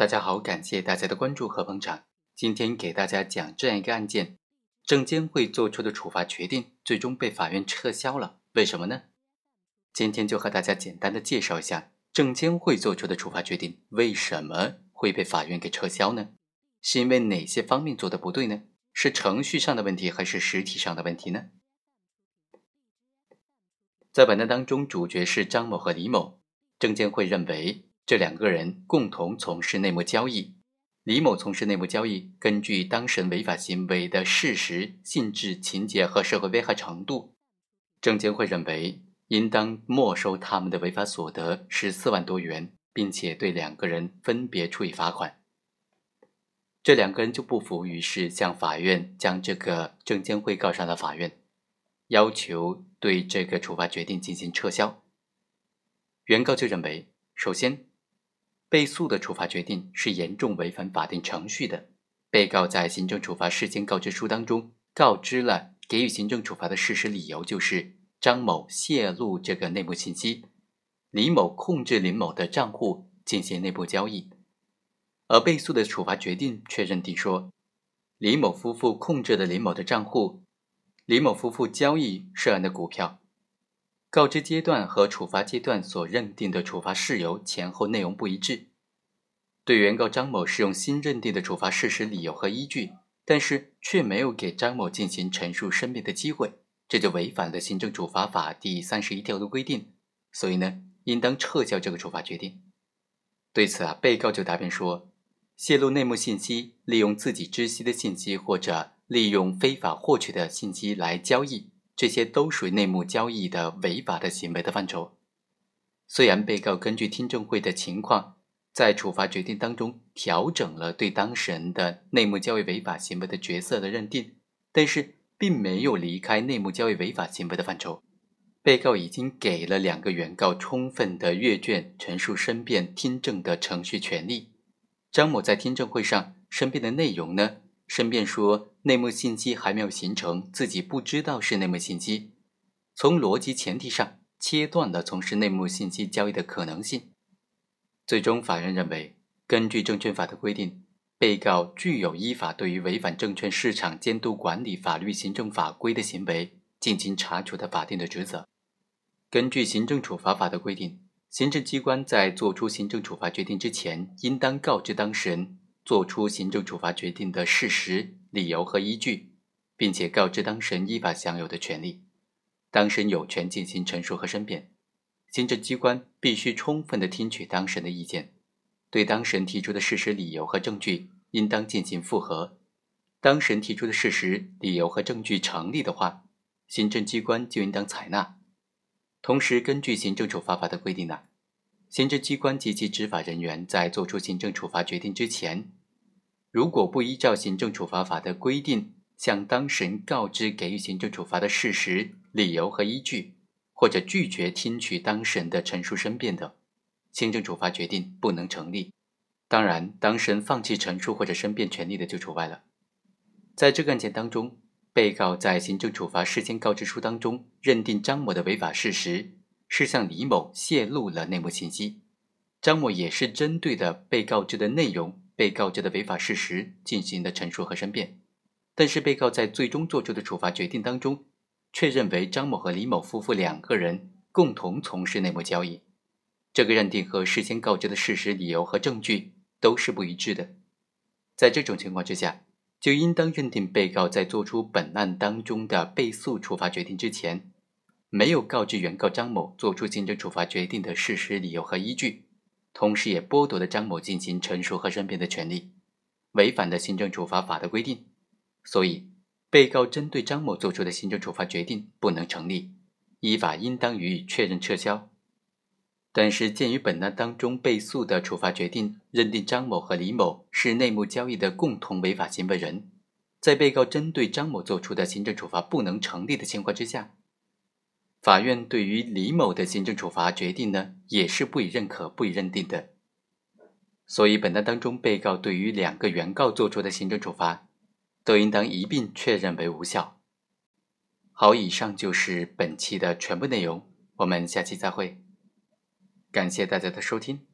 大家好，感谢大家的关注和捧场。今天给大家讲这样一个案件：证监会做出的处罚决定最终被法院撤销了，为什么呢？今天就和大家简单的介绍一下证监会做出的处罚决定为什么会被法院给撤销呢？是因为哪些方面做的不对呢？是程序上的问题还是实体上的问题呢？在本案当中，主角是张某和李某，证监会认为。这两个人共同从事内幕交易，李某从事内幕交易，根据当事人违法行为的事实、性质、情节和社会危害程度，证监会认为应当没收他们的违法所得十四万多元，并且对两个人分别处以罚款。这两个人就不服，于是向法院将这个证监会告上了法院，要求对这个处罚决定进行撤销。原告就认为，首先。被诉的处罚决定是严重违反法定程序的。被告在行政处罚事先告知书当中告知了给予行政处罚的事实理由，就是张某泄露这个内幕信息，李某控制林某的账户进行内部交易。而被诉的处罚决定却认定说，李某夫妇控制的林某的账户，李某夫妇交易涉案的股票。告知阶段和处罚阶段所认定的处罚事由前后内容不一致，对原告张某适用新认定的处罚事实理由和依据，但是却没有给张某进行陈述申辩的机会，这就违反了行政处罚法第三十一条的规定，所以呢，应当撤销这个处罚决定。对此啊，被告就答辩说，泄露内幕信息，利用自己知悉的信息或者利用非法获取的信息来交易。这些都属于内幕交易的违法的行为的范畴。虽然被告根据听证会的情况，在处罚决定当中调整了对当事人的内幕交易违法行为的角色的认定，但是并没有离开内幕交易违法行为的范畴。被告已经给了两个原告充分的阅卷、陈述、申辩、听证的程序权利。张某在听证会上申辩的内容呢？申辩说，内幕信息还没有形成，自己不知道是内幕信息。从逻辑前提上，切断了从事内幕信息交易的可能性。最终，法院认为，根据证券法的规定，被告具有依法对于违反证券市场监督管理法律、行政法规的行为进行查处的法定的职责。根据行政处罚法的规定，行政机关在作出行政处罚决定之前，应当告知当事人。作出行政处罚决定的事实、理由和依据，并且告知当事人依法享有的权利。当事人有权进行陈述和申辩。行政机关必须充分的听取当事人的意见，对当事人提出的事实、理由和证据应当进行复核。当事人提出的事实、理由和证据成立的话，行政机关就应当采纳。同时，根据行政处罚法的规定呢，行政机关及其执法人员在作出行政处罚决定之前，如果不依照行政处罚法的规定向当事人告知给予行政处罚的事实、理由和依据，或者拒绝听取当事人的陈述申辩的，行政处罚决定不能成立。当然，当事人放弃陈述或者申辩权利的就除外了。在这个案件当中，被告在行政处罚事先告知书当中认定张某的违法事实是向李某泄露了内幕信息，张某也是针对的被告知的内容。被告知的违法事实进行的陈述和申辩，但是被告在最终作出的处罚决定当中，却认为张某和李某夫妇两个人共同从事内幕交易，这个认定和事先告知的事实、理由和证据都是不一致的。在这种情况之下，就应当认定被告在作出本案当中的被诉处罚决定之前，没有告知原告张某作出行政处罚决定的事实、理由和依据。同时，也剥夺了张某进行陈述和申辩的权利，违反了行政处罚法的规定，所以被告针对张某作出的行政处罚决定不能成立，依法应当予以确认撤销。但是，鉴于本案当中被诉的处罚决定认定张某和李某是内幕交易的共同违法行为人，在被告针对张某作出的行政处罚不能成立的情况之下。法院对于李某的行政处罚决定呢，也是不予认可、不予认定的。所以，本案当中，被告对于两个原告作出的行政处罚，都应当一并确认为无效。好，以上就是本期的全部内容，我们下期再会。感谢大家的收听。